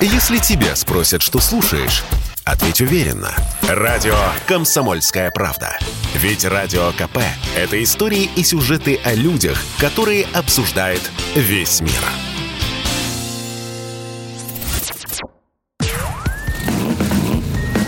Если тебя спросят, что слушаешь, ответь уверенно. Радио «Комсомольская правда». Ведь Радио КП – это истории и сюжеты о людях, которые обсуждает весь мир.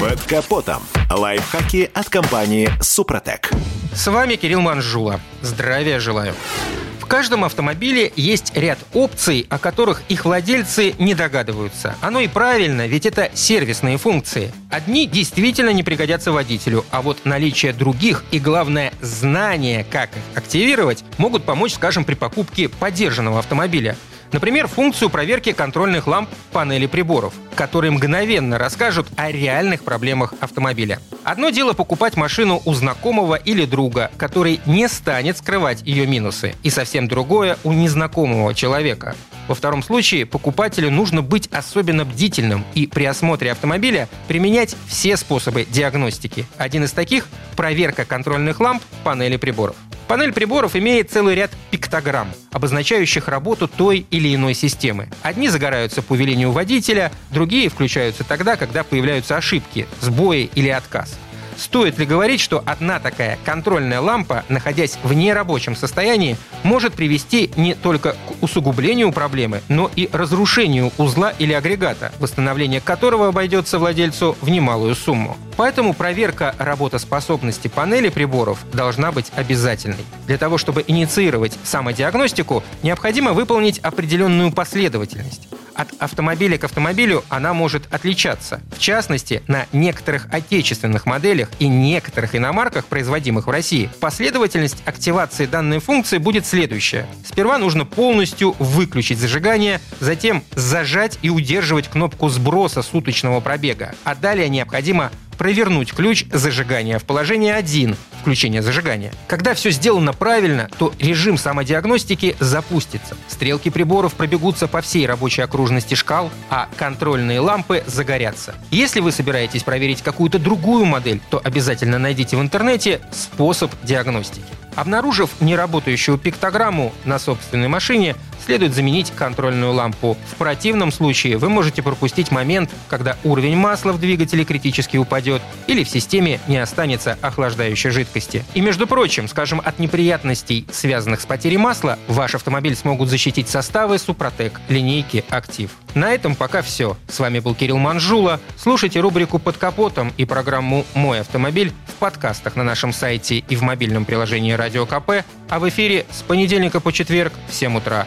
Под капотом. Лайфхаки от компании «Супротек». С вами Кирилл Манжула. Здравия желаю. В каждом автомобиле есть ряд опций, о которых их владельцы не догадываются. Оно и правильно, ведь это сервисные функции. Одни действительно не пригодятся водителю, а вот наличие других и, главное, знание, как их активировать, могут помочь, скажем, при покупке поддержанного автомобиля. Например, функцию проверки контрольных ламп панели приборов, которые мгновенно расскажут о реальных проблемах автомобиля. Одно дело покупать машину у знакомого или друга, который не станет скрывать ее минусы, и совсем другое у незнакомого человека. Во втором случае покупателю нужно быть особенно бдительным и при осмотре автомобиля применять все способы диагностики. Один из таких – проверка контрольных ламп панели приборов. Панель приборов имеет целый ряд пиктограмм, обозначающих работу той или иной системы. Одни загораются по велению водителя, другие включаются тогда, когда появляются ошибки, сбои или отказ. Стоит ли говорить, что одна такая контрольная лампа, находясь в нерабочем состоянии, может привести не только к усугублению проблемы, но и разрушению узла или агрегата, восстановление которого обойдется владельцу в немалую сумму. Поэтому проверка работоспособности панели приборов должна быть обязательной. Для того, чтобы инициировать самодиагностику, необходимо выполнить определенную последовательность. От автомобиля к автомобилю она может отличаться. В частности, на некоторых отечественных моделях и некоторых иномарках, производимых в России, последовательность активации данной функции будет следующая. Сперва нужно полностью выключить зажигание, затем зажать и удерживать кнопку сброса суточного пробега, а далее необходимо провернуть ключ зажигания в положение 1, включение зажигания. Когда все сделано правильно, то режим самодиагностики запустится. Стрелки приборов пробегутся по всей рабочей окружности шкал, а контрольные лампы загорятся. Если вы собираетесь проверить какую-то другую модель, то обязательно найдите в интернете способ диагностики. Обнаружив неработающую пиктограмму на собственной машине, следует заменить контрольную лампу. В противном случае вы можете пропустить момент, когда уровень масла в двигателе критически упадет или в системе не останется охлаждающей жидкости. И между прочим, скажем, от неприятностей, связанных с потерей масла, ваш автомобиль смогут защитить составы Супротек линейки «Актив». На этом пока все. С вами был Кирилл Манжула. Слушайте рубрику «Под капотом» и программу «Мой автомобиль» в подкастах на нашем сайте и в мобильном приложении «Радио КП», а в эфире с понедельника по четверг в 7 утра.